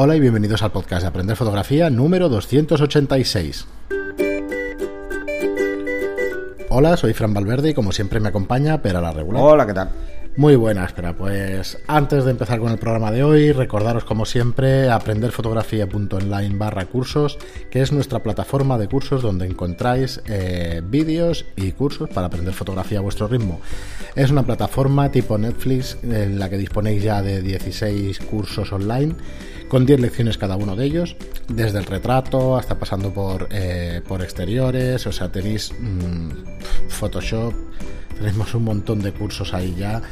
Hola y bienvenidos al podcast de Aprender Fotografía número 286. Hola, soy Fran Valverde y como siempre me acompaña Pera la Regular. Hola, ¿qué tal? Muy buenas, espera, pues antes de empezar con el programa de hoy, recordaros como siempre aprenderfotografía.online barra cursos, que es nuestra plataforma de cursos donde encontráis eh, vídeos y cursos para aprender fotografía a vuestro ritmo. Es una plataforma tipo Netflix en la que disponéis ya de 16 cursos online con 10 lecciones cada uno de ellos, desde el retrato hasta pasando por, eh, por exteriores, o sea, tenéis mmm, Photoshop, tenemos un montón de cursos ahí ya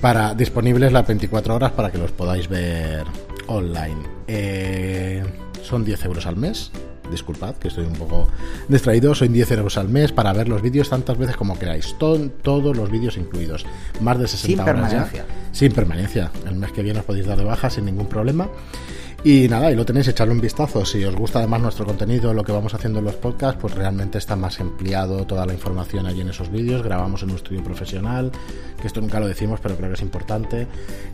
para disponibles las 24 horas para que los podáis ver online. Eh, son 10 euros al mes. Disculpad que estoy un poco distraído. Son 10 euros al mes para ver los vídeos tantas veces como queráis. todos los vídeos incluidos. Más de 60 Sin horas permanencia. ya. Sin permanencia. El mes que viene os podéis dar de baja sin ningún problema. Y nada, y lo tenéis, echarle un vistazo. Si os gusta además nuestro contenido, lo que vamos haciendo en los podcasts, pues realmente está más empleado toda la información allí en esos vídeos. Grabamos en un estudio profesional, que esto nunca lo decimos, pero creo que es importante.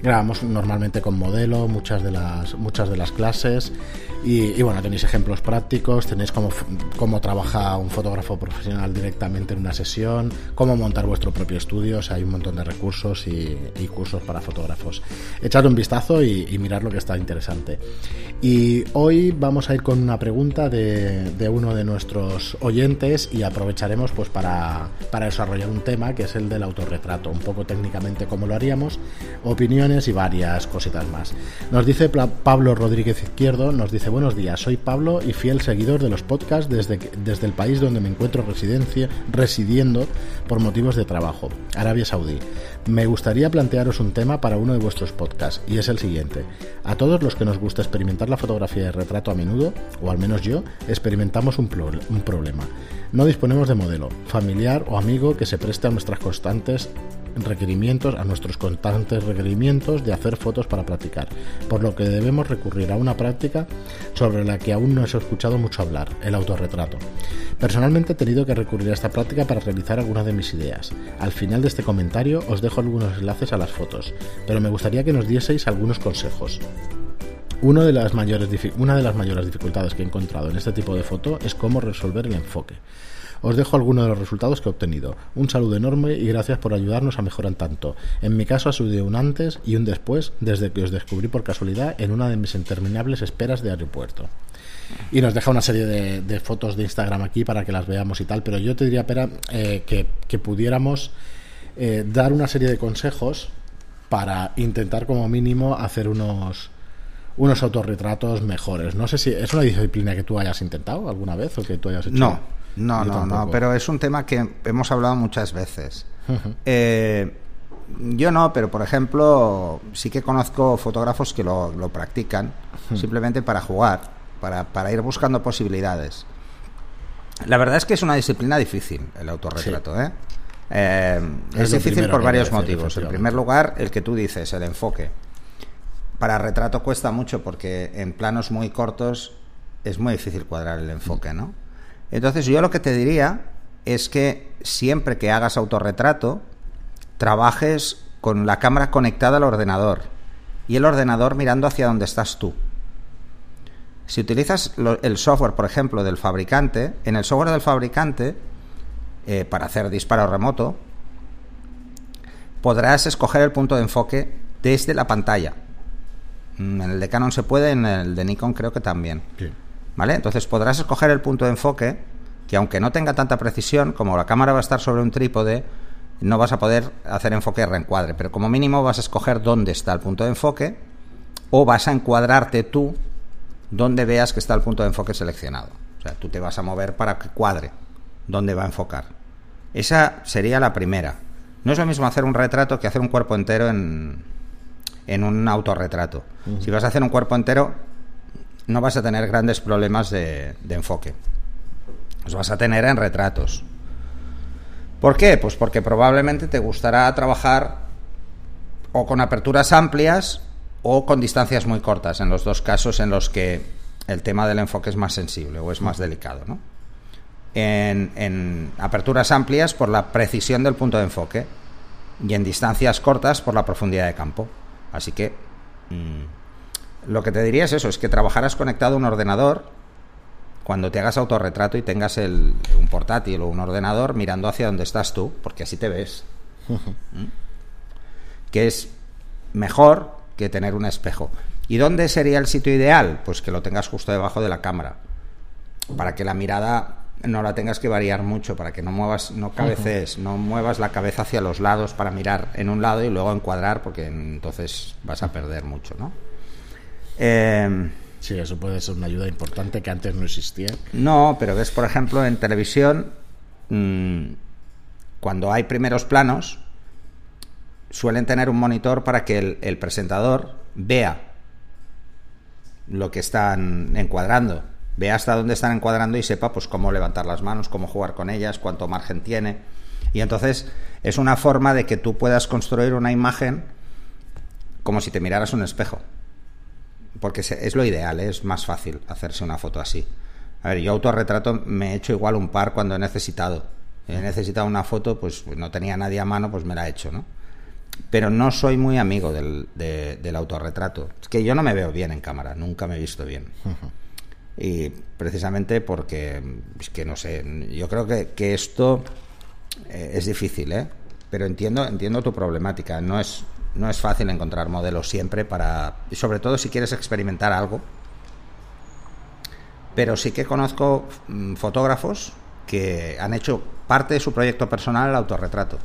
Grabamos normalmente con modelo, muchas de las, muchas de las clases. Y, bueno, tenéis ejemplos prácticos, tenéis cómo, cómo trabaja un fotógrafo profesional directamente en una sesión, cómo montar vuestro propio estudio. O sea, hay un montón de recursos y, y cursos para fotógrafos. Echadle un vistazo y, y mirar lo que está interesante. Y hoy vamos a ir con una pregunta de, uno de nuestros oyentes y aprovecharemos pues para, para, desarrollar un tema que es el del autorretrato, un poco técnicamente cómo lo haríamos, opiniones y varias cositas más. Nos dice Pablo Rodríguez Izquierdo, nos dice buenos días, soy Pablo y fiel seguidor de los podcasts desde, desde el país donde me encuentro residencia, residiendo por motivos de trabajo, Arabia Saudí. Me gustaría plantearos un tema para uno de vuestros podcasts y es el siguiente. A todos los que nos gusta experimentar la fotografía de retrato a menudo, o al menos yo, experimentamos un, pro un, problema. No disponemos de modelo, familiar o amigo que se preste a nuestras constantes requerimientos, a nuestros constantes requerimientos de hacer fotos para practicar, por lo que debemos recurrir a una práctica sobre la que aún no he escuchado mucho hablar, el autorretrato. Personalmente he tenido que recurrir a esta práctica para realizar algunas de mis ideas. Al final de este comentario os dejo algunos enlaces a las fotos, pero me gustaría que nos dieseis algunos consejos. Una de, las mayores, una de las mayores dificultades que he encontrado en este tipo de foto es cómo resolver el enfoque. Os dejo algunos de los resultados que he obtenido. Un saludo enorme y gracias por ayudarnos a mejorar tanto. En mi caso ha subido un antes y un después desde que os descubrí por casualidad en una de mis interminables esperas de aeropuerto. Y nos deja una serie de, fotos de Instagram aquí para que las veamos y tal, pero yo te diría, eh, que, que, pudiéramos eh, dar una serie de consejos para intentar como mínimo hacer unos unos autorretratos mejores. No sé si es una disciplina que tú hayas intentado alguna vez o que tú hayas hecho. No, no, no, no, pero es un tema que hemos hablado muchas veces. Uh -huh. eh, yo no, pero por ejemplo, sí que conozco fotógrafos que lo, lo practican uh -huh. simplemente para jugar, para, para, ir buscando posibilidades. La verdad es que es una disciplina difícil, el autorretrato, sí. ¿eh? Eh, es, es difícil por varios motivos. En primer lugar, el que tú dices, el enfoque. Para retrato cuesta mucho porque en planos muy cortos es muy difícil cuadrar el enfoque, ¿no? Entonces yo lo que te diría es que siempre que hagas autorretrato, trabajes con la cámara conectada al ordenador y el ordenador mirando hacia donde estás tú. Si utilizas el software, por ejemplo, del fabricante, en el software del fabricante, eh, para hacer disparo remoto, podrás escoger el punto de enfoque desde la pantalla. En el de Canon se puede, en el de Nikon creo que también. Sí. ¿Vale? Entonces podrás escoger el punto de enfoque que aunque no tenga tanta precisión, como la cámara va a estar sobre un trípode, no vas a poder hacer enfoque reencuadre, pero como mínimo vas a escoger dónde está el punto de enfoque o vas a encuadrarte tú donde veas que está el punto de enfoque seleccionado. O sea, tú te vas a mover para que cuadre dónde va a enfocar. Esa sería la primera. No es lo mismo hacer un retrato que hacer un cuerpo entero en, en un autorretrato. Uh -huh. Si vas a hacer un cuerpo entero, no vas a tener grandes problemas de, enfoque. Los vas a tener en retratos. ¿Por qué? Pues porque probablemente te gustará trabajar o con aperturas amplias o con distancias muy cortas, en los dos casos en los que el tema del enfoque es más sensible o es más delicado. ¿no? En, aperturas amplias por la precisión del punto de enfoque y en distancias cortas por la profundidad de campo. Así que mmm, Lo que te diría es eso, es que trabajarás conectado a un ordenador cuando te hagas autorretrato y tengas el, un portátil o un ordenador mirando hacia donde estás tú, porque así te ves. ¿Mm? Que es mejor que tener un espejo. ¿Y dónde sería el sitio ideal? Pues que lo tengas justo debajo de la cámara, para que la mirada no la tengas que variar mucho, para que no muevas, no cabeces, no muevas la cabeza hacia los lados para mirar en un lado y luego encuadrar, porque entonces vas a perder mucho, ¿no? Eh, sí, eso puede ser una ayuda importante que antes no existía. No, pero ves, por ejemplo, en televisión, mmm, cuando hay primeros planos, suelen tener un monitor para que el, el presentador vea lo que están encuadrando, vea hasta dónde están encuadrando y sepa pues cómo levantar las manos, cómo jugar con ellas, cuánto margen tiene. Y entonces es una forma de que tú puedas construir una imagen como si te miraras un espejo. Porque es lo ideal, ¿eh? es más fácil hacerse una foto así. A ver, yo autorretrato me he hecho igual un par cuando he necesitado. He necesitado una foto, pues no tenía nadie a mano, pues me la he hecho, ¿no? pero no soy muy amigo del, de, del autorretrato. Es que yo no me veo bien en cámara, nunca me he visto bien. Uh -huh. Y precisamente porque, es que no sé, yo creo que, que esto eh, es difícil, ¿eh? Pero entiendo, entiendo tu problemática. No es, no es fácil encontrar modelos siempre para. Y sobre todo si quieres experimentar algo. Pero sí que conozco mm, fotógrafos que han hecho parte de su proyecto personal el autorretrato.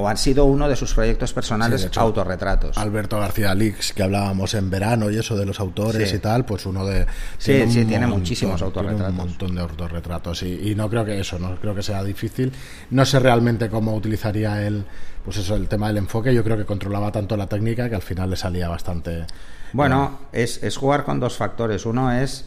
O han sido uno de sus proyectos personales sí, hecho, autorretratos. Alberto García Lix, que hablábamos en verano y eso de los autores sí. y tal, pues uno de... Sí, tiene, sí, tiene montón, muchísimos autorretratos. Tiene un montón de autorretratos y, y, no creo que eso, no creo que sea difícil. No sé realmente cómo utilizaría él, pues eso, el tema del enfoque. Yo creo que controlaba tanto la técnica que al final le salía bastante... Bueno, eh, es, es jugar con dos factores. Uno es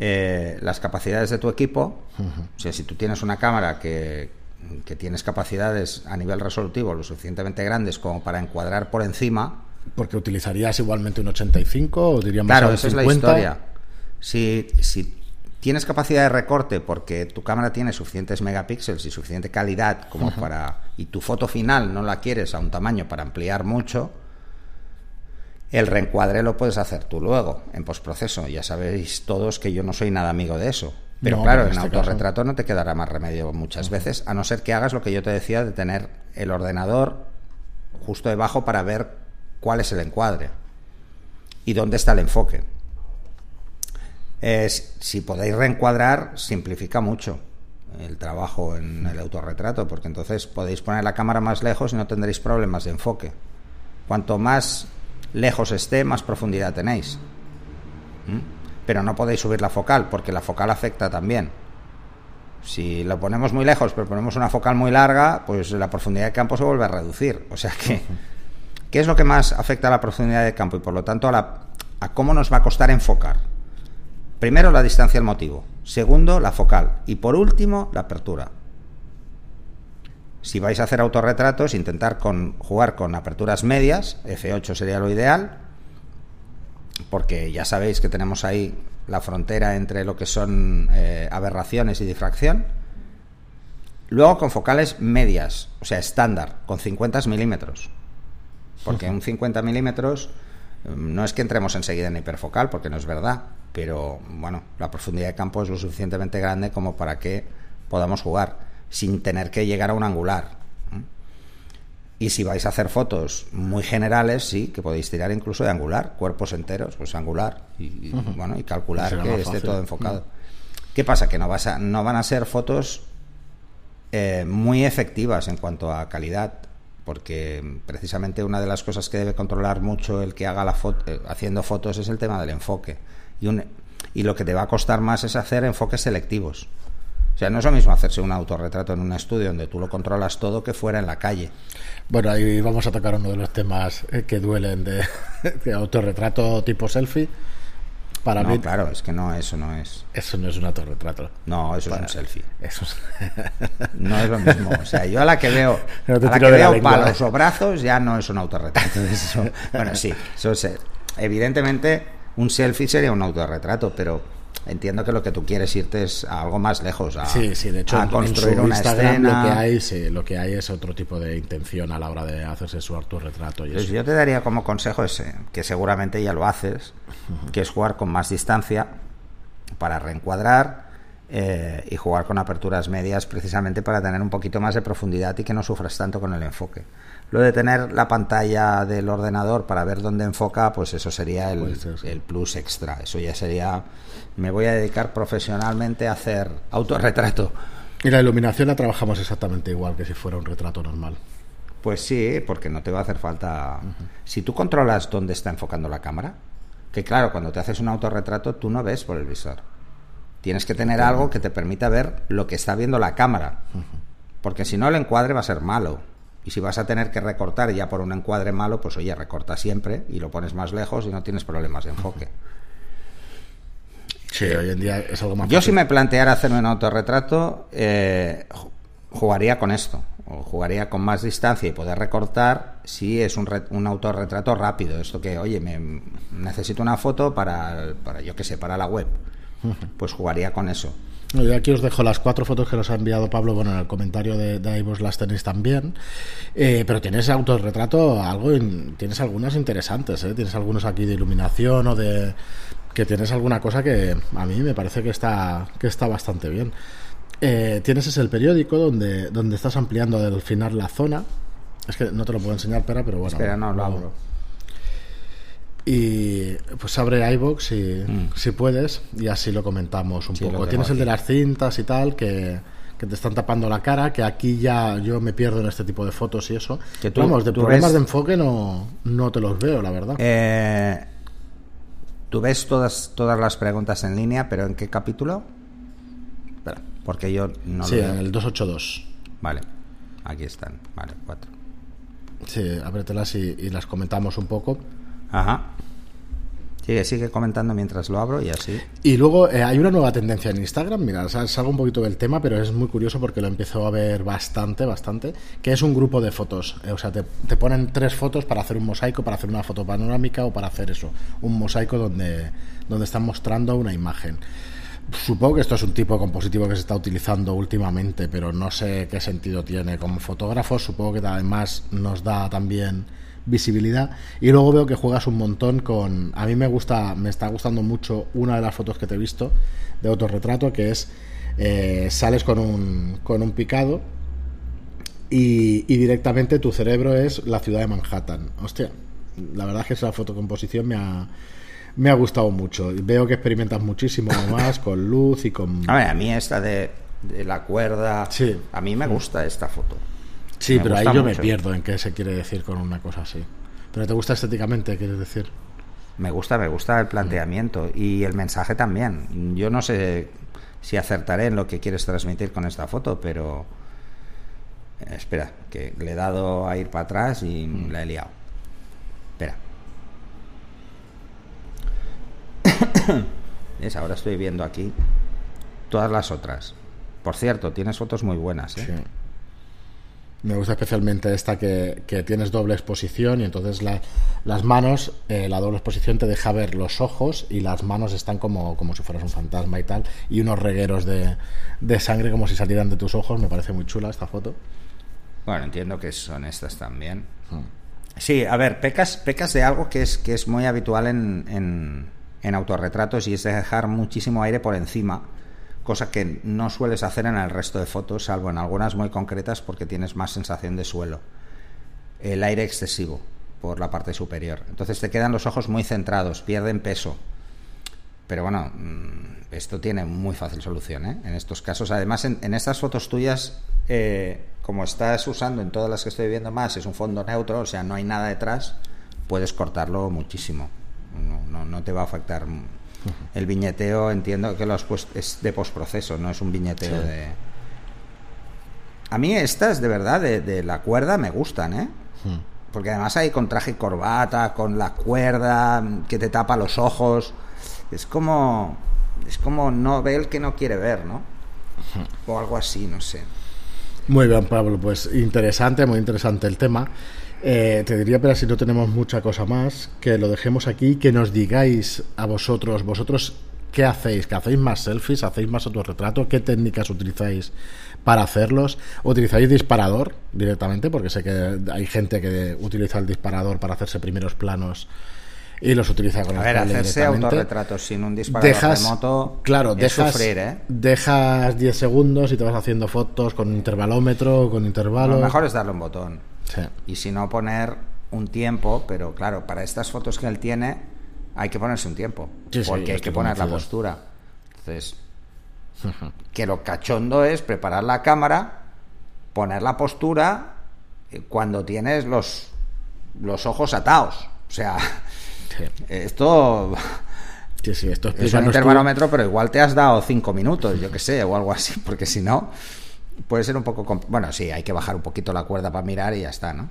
eh, las capacidades de tu equipo. Uh -huh. O sea, si tú tienes una cámara que, que tienes capacidades a nivel resolutivo lo suficientemente grandes como para encuadrar por encima. Porque utilizarías igualmente un 85 o diríamos Claro, esa es la historia. Si, si tienes capacidad de recorte porque tu cámara tiene suficientes megapíxeles y suficiente calidad como para y tu foto final no la quieres a un tamaño para ampliar mucho, el reencuadre lo puedes hacer tú luego en postproceso. Ya sabéis todos que yo no soy nada amigo de eso. Pero no, claro, en, este autorretrato caso. no te quedará más remedio muchas uh -huh. veces, a no ser que hagas lo que yo te decía de tener el ordenador justo debajo para ver cuál es el encuadre y dónde está el enfoque. Es, si podéis reencuadrar, simplifica mucho el trabajo en el autorretrato, porque entonces podéis poner la cámara más lejos y no tendréis problemas de enfoque. Cuanto más lejos esté, más profundidad tenéis. ¿Mm? Pero no podéis subir la focal, porque la focal afecta también. Si lo ponemos muy lejos, pero ponemos una focal muy larga, pues la profundidad de campo se vuelve a reducir. O sea que, ¿qué es lo que más afecta a la profundidad de campo y por lo tanto a, la, a cómo nos va a costar enfocar? Primero, la distancia del motivo. Segundo, la focal. Y por último, la apertura. Si vais a hacer autorretratos, intentar con, jugar con aperturas medias, F8 sería lo ideal, porque ya sabéis que tenemos ahí la frontera entre lo que son eh, aberraciones y difracción. Luego con focales medias, o sea, estándar, con 50 milímetros. Porque un 50 milímetros mm, no es que entremos enseguida en hiperfocal, porque no es verdad, pero bueno, la profundidad de campo es lo suficientemente grande como para que podamos jugar sin tener que llegar a un angular. Y si vais a hacer fotos muy generales, sí, que podéis tirar incluso de angular, cuerpos enteros, pues angular, y, uh -huh. bueno, y calcular que esté fácil. todo enfocado. Uh -huh. ¿Qué pasa? Que no, vas a, no van a ser fotos eh, muy efectivas en cuanto a calidad, porque precisamente una de las cosas que debe controlar mucho el que haga la foto, eh, haciendo fotos es el tema del enfoque. Y, un, y lo que te va a costar más es hacer enfoques selectivos. O sea, no es lo mismo hacerse un autorretrato en un estudio donde tú lo controlas todo que fuera en la calle. Bueno, ahí vamos a tocar uno de los temas eh, que duelen de, de autorretrato tipo selfie. Para no, mí, claro, es que no, eso no es. Eso no es un autorretrato. No, eso para, es un selfie. Eso es... no es lo mismo. O sea, yo a la que veo, no a la que veo la palos o brazos ya no es un autorretrato. Eso, bueno, sí, eso es, evidentemente un selfie sería un autorretrato, pero entiendo que lo que tú quieres irte es a algo más lejos, a, sí, sí, de hecho, a en- en construir su una Instagram escena. Lo que, hay, sí, lo que hay es otro tipo de intención a la hora de hacerse su autorretrato. Y Pues eso. yo te daría como consejo ese, que seguramente ya lo haces, que es jugar con más distancia para reencuadrar eh, y jugar con aperturas medias precisamente para tener un poquito más de profundidad y que no sufras tanto con el enfoque. Lo de tener la pantalla del ordenador para ver dónde enfoca, pues eso sería el, plus extra. Eso ya sería, me voy a dedicar profesionalmente a hacer autorretrato. Y la iluminación la trabajamos exactamente igual que si fuera un retrato normal. Pues sí, porque no te va a hacer falta. Si tú controlas dónde está enfocando la cámara, que claro, cuando te haces un autorretrato tú no ves por el visor. Tienes que tener algo que te permita ver lo que está viendo la cámara. Porque si no, el encuadre va a ser malo. Y si vas a tener que recortar ya por un encuadre malo, pues oye, recorta siempre y lo pones más lejos y no tienes problemas de enfoque. Sí, hoy en día es algo más Yo fácil. si me planteara hacerme un autorretrato, eh, ju- jugaría con esto. O jugaría con más distancia y poder recortar si es un, re- un autorretrato rápido. Esto que, oye, me, necesito una foto para, para, yo qué sé, para la web. Pues jugaría con eso. Yo aquí os dejo las cuatro fotos que nos ha enviado Pablo. Bueno, en el comentario de, de iVoox las tenéis también. Eh, pero tienes autorretrato, algo in- tienes algunas interesantes, ¿eh? Tienes algunos aquí de iluminación o de. que tienes alguna cosa que a mí me parece que está, que está bastante bien. Eh, tienes ese el periódico donde, donde estás ampliando al final la zona. Es que no te lo puedo enseñar, Pera, pero bueno. Espera, no, lo abro. Y pues abre iBox si, Mm. si puedes y así lo comentamos un Sí, poco. Tienes el de las cintas y tal que, que te están tapando la cara, que aquí ya yo me pierdo en este tipo de fotos y eso. Que tú- Vamos, de tú problemas ves- de enfoque no, no te los veo, la verdad. Eh, Tú ves todas, todas las preguntas en línea, pero ¿en qué capítulo? Espera. Porque yo no sí, lo en veo. el 282. Vale, aquí están. Vale, cuatro. Sí, ábretelas y, y las comentamos un poco. Ajá. Sigue, sigue comentando mientras lo abro y así. Y luego eh, hay una nueva tendencia en Instagram, mira, sal- salgo un poquito del tema, pero es muy curioso porque lo empezó a ver bastante, bastante, que es un grupo de fotos. Eh, o sea, te, te ponen tres fotos para hacer un mosaico, para hacer una foto panorámica o para hacer eso, un mosaico donde, donde están mostrando una imagen. Supongo que esto es un tipo de compositivo que se está utilizando últimamente, pero no sé qué sentido tiene. Como fotógrafos, supongo que además nos da también visibilidad. Y luego veo que juegas un montón con. A mí me gusta, me está gustando mucho una de las fotos que te he visto de autorretrato, que es eh, sales con un, con un picado y, y directamente tu cerebro es la ciudad de Manhattan. Hostia, la verdad es que esa fotocomposición me ha, me ha gustado mucho. Veo que experimentas muchísimo más con luz y con... A ver, a mí esta de, de la cuerda. Sí. A mí me gusta esta foto. Sí, me pero ahí yo me pierdo en qué se quiere decir con una cosa así. Pero te gusta estéticamente, quieres decir. Me gusta, me gusta el planteamiento y el mensaje también. Yo no sé si acertaré en lo que quieres transmitir con esta foto, pero eh, espera, que le he dado a ir para atrás y la he liado. Espera. ¿Ves? Ahora estoy viendo aquí todas las otras. Por cierto, tienes fotos muy buenas. ¿eh? Sí. Me gusta especialmente esta que, que tienes doble exposición y entonces la- las manos, eh, la doble exposición te deja ver los ojos y las manos están como, como si fueras un fantasma y tal, y unos regueros de, de sangre como si salieran de tus ojos. Me parece muy chula esta foto. Bueno, entiendo que son estas también. Sí, a ver, pecas, pecas de algo que es, que es muy habitual en, en, en autorretratos y es dejar muchísimo aire por encima, cosa que no sueles hacer en el resto de fotos, salvo en algunas muy concretas porque tienes más sensación de suelo. El aire excesivo por la parte superior. Entonces te quedan los ojos muy centrados, pierden peso. Pero bueno, mm, esto tiene muy fácil solución ¿eh? en estos casos. Además, en, en estas fotos tuyas, eh, como estás usando en todas las que estoy viendo más, es un fondo neutro, o sea, no hay nada detrás, puedes cortarlo muchísimo. No, no, no te va a afectar. El viñeteo, entiendo que lo has puesto, es de postproceso, no es un viñeteo Sí. de. A mí estas, de verdad, de, de la cuerda me gustan, ¿eh? Porque además hay con traje y corbata, con la cuerda que te tapa los ojos. Es como. Es como no ve el que no quiere ver, ¿no? O algo así, no sé. Muy bien, Pablo, pues interesante, muy interesante el tema. Eh, te diría, pero si no tenemos mucha cosa más, que lo dejemos aquí, que nos digáis a vosotros, vosotros ¿qué hacéis? ¿Que hacéis más selfies? ¿Hacéis más autorretrato? ¿Qué técnicas utilizáis para hacerlos? ¿Utilizáis disparador directamente? Porque sé que hay gente que utiliza el disparador para hacerse primeros planos y los utiliza con A el ver, hacerse autorretratos sin un disparador Dejas, remoto claro, dejas, sufrir, ¿eh? dejas 10 segundos y te vas haciendo fotos con intervalómetro, con intervalo. Lo mejor es darle un botón. Sí. Y si no, poner un tiempo, pero claro, para estas fotos que él tiene hay que ponerse un tiempo. Sí, sí, porque hay que poner la postura. Entonces, que lo cachondo es preparar la cámara, poner la postura eh, cuando tienes los, los ojos atados. O sea, esto Sí, sí, esto es un tú. intervarómetro, pero igual te has dado cinco minutos, yo que sé, o algo así, porque si no, puede ser un poco... Bueno, sí, hay que bajar un poquito la cuerda para mirar y ya está, ¿no?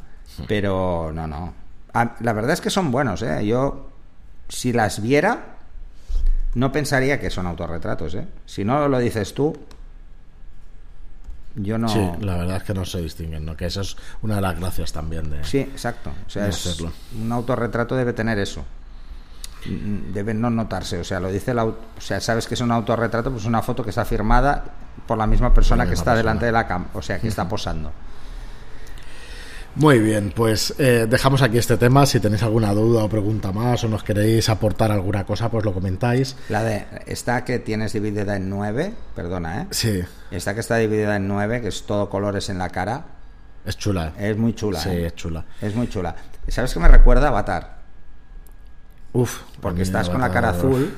Pero no, no. Ah, La verdad es que son buenos, ¿eh? Yo, si las viera, no pensaría que son autorretratos, ¿eh? Si no lo dices tú, yo no... Sí, la verdad es que no se distinguen, ¿no? Que eso es una de las gracias también de... Sí, exacto. O sea, es- un autorretrato debe tener eso. Mm, Debe no notarse. O sea, lo dice el O sea, sabes que es un autorretrato, pues una foto que está firmada por la misma persona que está persona. delante de la cámara. O sea, que está posando. Muy bien, pues eh, dejamos aquí este tema. Si tenéis alguna duda o pregunta más o nos queréis aportar alguna cosa, pues lo comentáis. La de. Esta que tienes dividida en nueve, perdona, ¿eh? Sí, Esta que está dividida en nueve, que es todo colores en la cara, es chula. es muy chula. Sí, ¿eh? es chula. Es muy chula. ¿Sabes qué me recuerda a Avatar? Uf, Porque estás con la cara azul,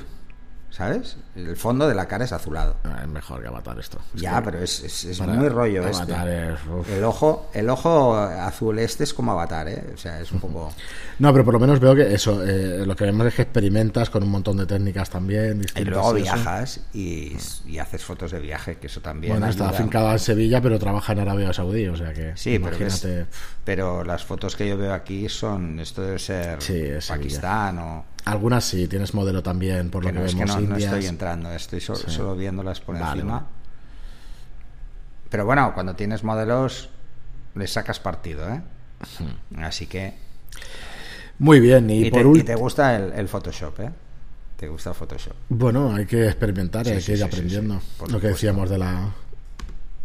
¿sabes? El fondo de la cara es azulado. ah, Es mejor que Avatar esto. Es Ya, que pero es, es- muy rollo este. Avatar es- uf. El ojo, el ojo azul este es como avatar, ¿eh? O sea, es un poco... No, pero por lo menos veo que eso, eh, lo que vemos es que experimentas con un montón de técnicas también. Y luego y viajas y, y haces fotos de viaje, que eso también Bueno, está ayuda. afincada en Sevilla, pero trabaja en Arabia Saudí, o sea que Sí, imagínate. pero las fotos que yo veo aquí son... Esto debe ser Sí, Sevilla. Pakistán o... Algunas sí, tienes modelo también, por Que lo que no, es que vemos no, no estoy entrando, estoy so- solo viéndolas por Vale, encima. vale. Pero bueno, cuando tienes modelos, le sacas partido, ¿eh? Así que... Muy bien, y, Y, por y te gusta el, el Photoshop, ¿eh? Te gusta el Photoshop. Bueno, hay que experimentar, Sí, hay sí, que ir sí, aprendiendo. sí, sí, lo que decíamos de la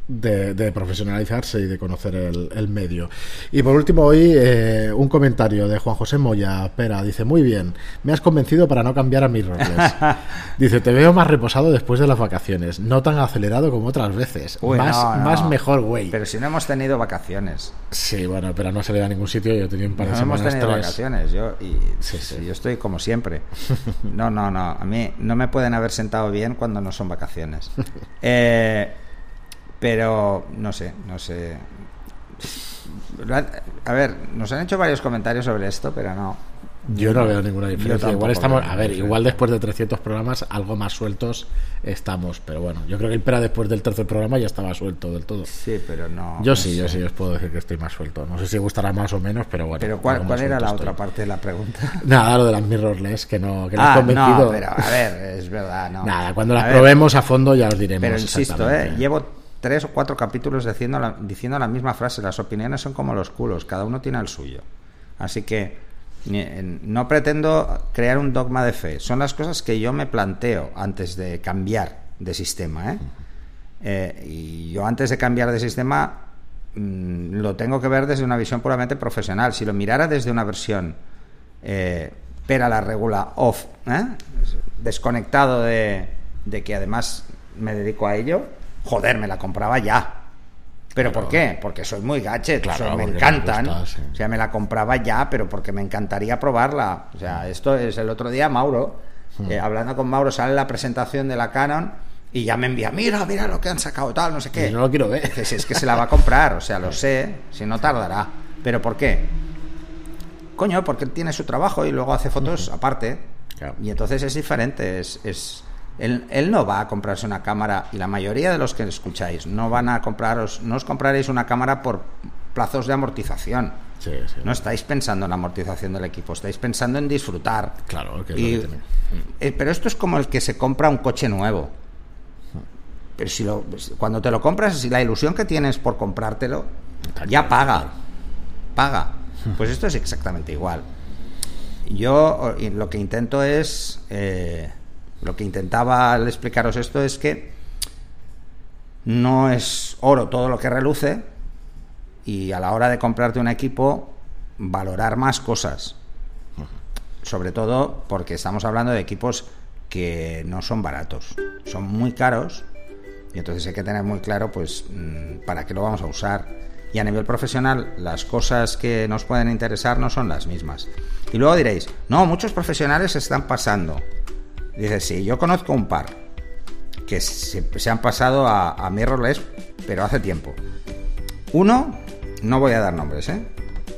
de, de profesionalizarse y de conocer el, el medio. Y por último, hoy eh, un comentario de Juan José Moya Pera. Dice, muy bien, me has convencido para no cambiar a mis roles. Dice, te veo más reposado después de las vacaciones, no tan acelerado como otras veces. Uy, más, no, no. más mejor, güey. Pero si no hemos tenido vacaciones. Sí, bueno, pero no se le da a ningún sitio. Yo tenía un par de No hemos tenido tres. vacaciones. Yo, y, Sí, sí. yo estoy como siempre. No, no, no. A mí no me pueden haber sentado bien cuando no son vacaciones. Eh, pero no sé, no sé. A ver, nos han hecho varios comentarios sobre esto, pero no. Yo no veo ninguna diferencia. Igual estamos, a ver, igual después de 300 programas, algo más sueltos estamos. Pero bueno, yo creo que el Pera después del tercer programa ya estaba suelto del todo. Sí, pero no. Yo no sí, sé. yo sí, os puedo decir que estoy más suelto. No sé si gustará más o menos, pero bueno. Pero ¿cuál, cuál era la otra parte de la pregunta? Nada, lo de las mirrorless, que no, que Ah, convencido. no, pero a ver, es verdad, no. Nada, cuando las ver, probemos a fondo ya os diremos. Pero insisto. ¿eh? llevo tres o cuatro capítulos diciendo la, diciendo la misma frase. Las opiniones son como los culos, cada uno tiene el suyo. Así que no pretendo crear un dogma de fe. Son las cosas que yo me planteo antes de cambiar de sistema. ¿eh? Eh, y yo antes de cambiar de sistema mm, lo tengo que ver desde una visión puramente profesional. Si lo mirara desde una versión eh, pera la regula off, ¿eh? desconectado de, de que además me dedico a ello, joder, me la compraba ya. ¿Pero por qué? Porque soy muy gadget, Claro, me encantan. gusta, sí. O sea, me la compraba ya, pero porque me encantaría probarla. O sea, esto es el otro día Mauro, Hmm. eh, hablando con Mauro, sale la presentación de la Canon y ya me envía, mira, mira lo que han sacado, tal, no sé qué. No lo quiero ver. Si es que se la va a comprar, o sea, lo sé, si no tardará. ¿Pero por qué? Coño, porque él tiene su trabajo y luego hace fotos aparte. Claro. Y entonces es diferente. Es, es- él, él no va a comprarse una cámara, y la mayoría de los que escucháis no van a compraros, no os compraréis una cámara por plazos de amortización. Sí, sí. No estáis pensando en la amortización del equipo, estáis pensando en disfrutar. Claro, que es Y- lo que tiene. eh, pero esto es como el que se compra un coche nuevo. Pero si lo, cuando te lo compras, si la ilusión que tienes por comprártelo, ya paga. Paga. Pues esto es exactamente igual. Yo lo que intento es eh, Lo que intentaba al explicaros esto es que no es oro todo lo que reluce y a la hora de comprarte un equipo valorar más cosas. Sobre todo porque estamos hablando de equipos que no son baratos, son muy caros y entonces hay que tener muy claro pues mm, para qué lo vamos a usar. Y a nivel profesional las cosas que nos pueden interesar no son las mismas. Y luego diréis, no, muchos profesionales se están pasando. Dice, sí, yo conozco un par que se, han pasado a, a mirrorless, pero hace tiempo. Uno, no voy a dar nombres, ¿eh?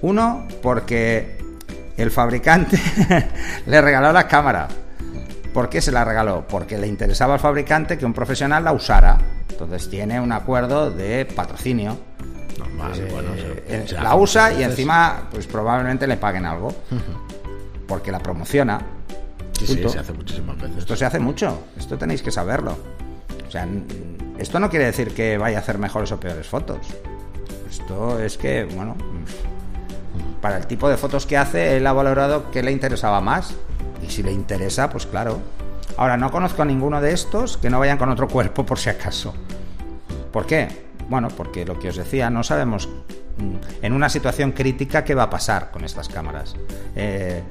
Uno, porque el fabricante le regaló la cámara. ¿Por qué se la regaló? Porque le interesaba al fabricante que un profesional la usara. Entonces tiene un acuerdo de patrocinio. Normal, eh, bueno, eh, la usa y encima, pues probablemente le paguen algo. Porque la promociona. Sí, se hace muchísimas veces. Esto se hace mucho. Esto tenéis que saberlo. O sea, esto no quiere decir que vaya a hacer mejores o peores fotos. Esto es que, bueno, para el tipo de fotos que hace, él ha valorado que le interesaba más. Y si le interesa, pues claro. Ahora, no conozco a ninguno de estos que no vayan con otro cuerpo por si acaso. ¿Por qué? Bueno, porque lo que os decía, no sabemos mm, en una situación crítica qué va a pasar con estas cámaras. Eh,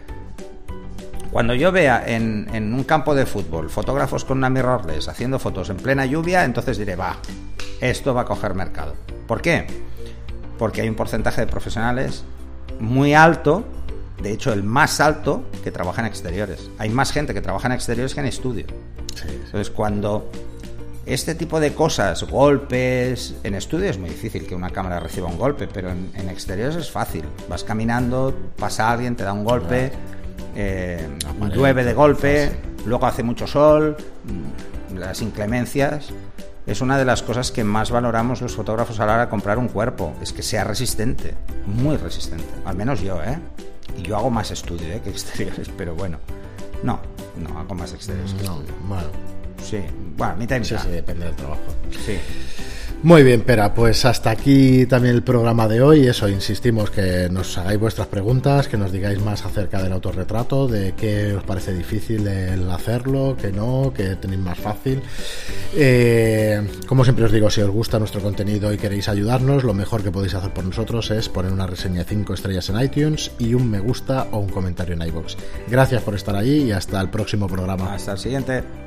cuando yo vea en, en, un campo de fútbol fotógrafos con una mirrorless haciendo fotos en plena lluvia, entonces diré, va, esto va a coger mercado. ¿Por qué? Porque hay un porcentaje de profesionales muy alto, de hecho el más alto, que trabaja en exteriores. Hay más gente que trabaja en exteriores que en estudio. Entonces cuando este tipo de cosas, golpes, en estudio es muy difícil que una cámara reciba un golpe, pero en, exteriores es fácil. Vas caminando, pasa alguien, te da un golpe, eh, llueve de golpe, luego hace mucho sol, mm, las inclemencias es una de las cosas que más valoramos los fotógrafos a la hora de comprar un cuerpo, es que sea resistente, muy resistente, al menos yo, ¿eh? Y yo hago más estudio ¿eh? que exteriores, pero bueno, no, no, hago más exteriores que no, Bueno. Sí, bueno, mi Sí, sí, depende del trabajo. Sí. Muy bien, Pera, pues hasta aquí también el programa de hoy. Eso, insistimos que nos hagáis vuestras preguntas, que nos digáis más acerca del autorretrato, de qué os parece difícil el hacerlo, que no, que tenéis más fácil. Eh, como siempre os digo, si os gusta nuestro contenido y queréis ayudarnos, lo mejor que podéis hacer por nosotros es poner una reseña de 5 estrellas en iTunes y un me gusta o un comentario en iBox. Gracias por estar allí y hasta el próximo programa. Hasta el siguiente.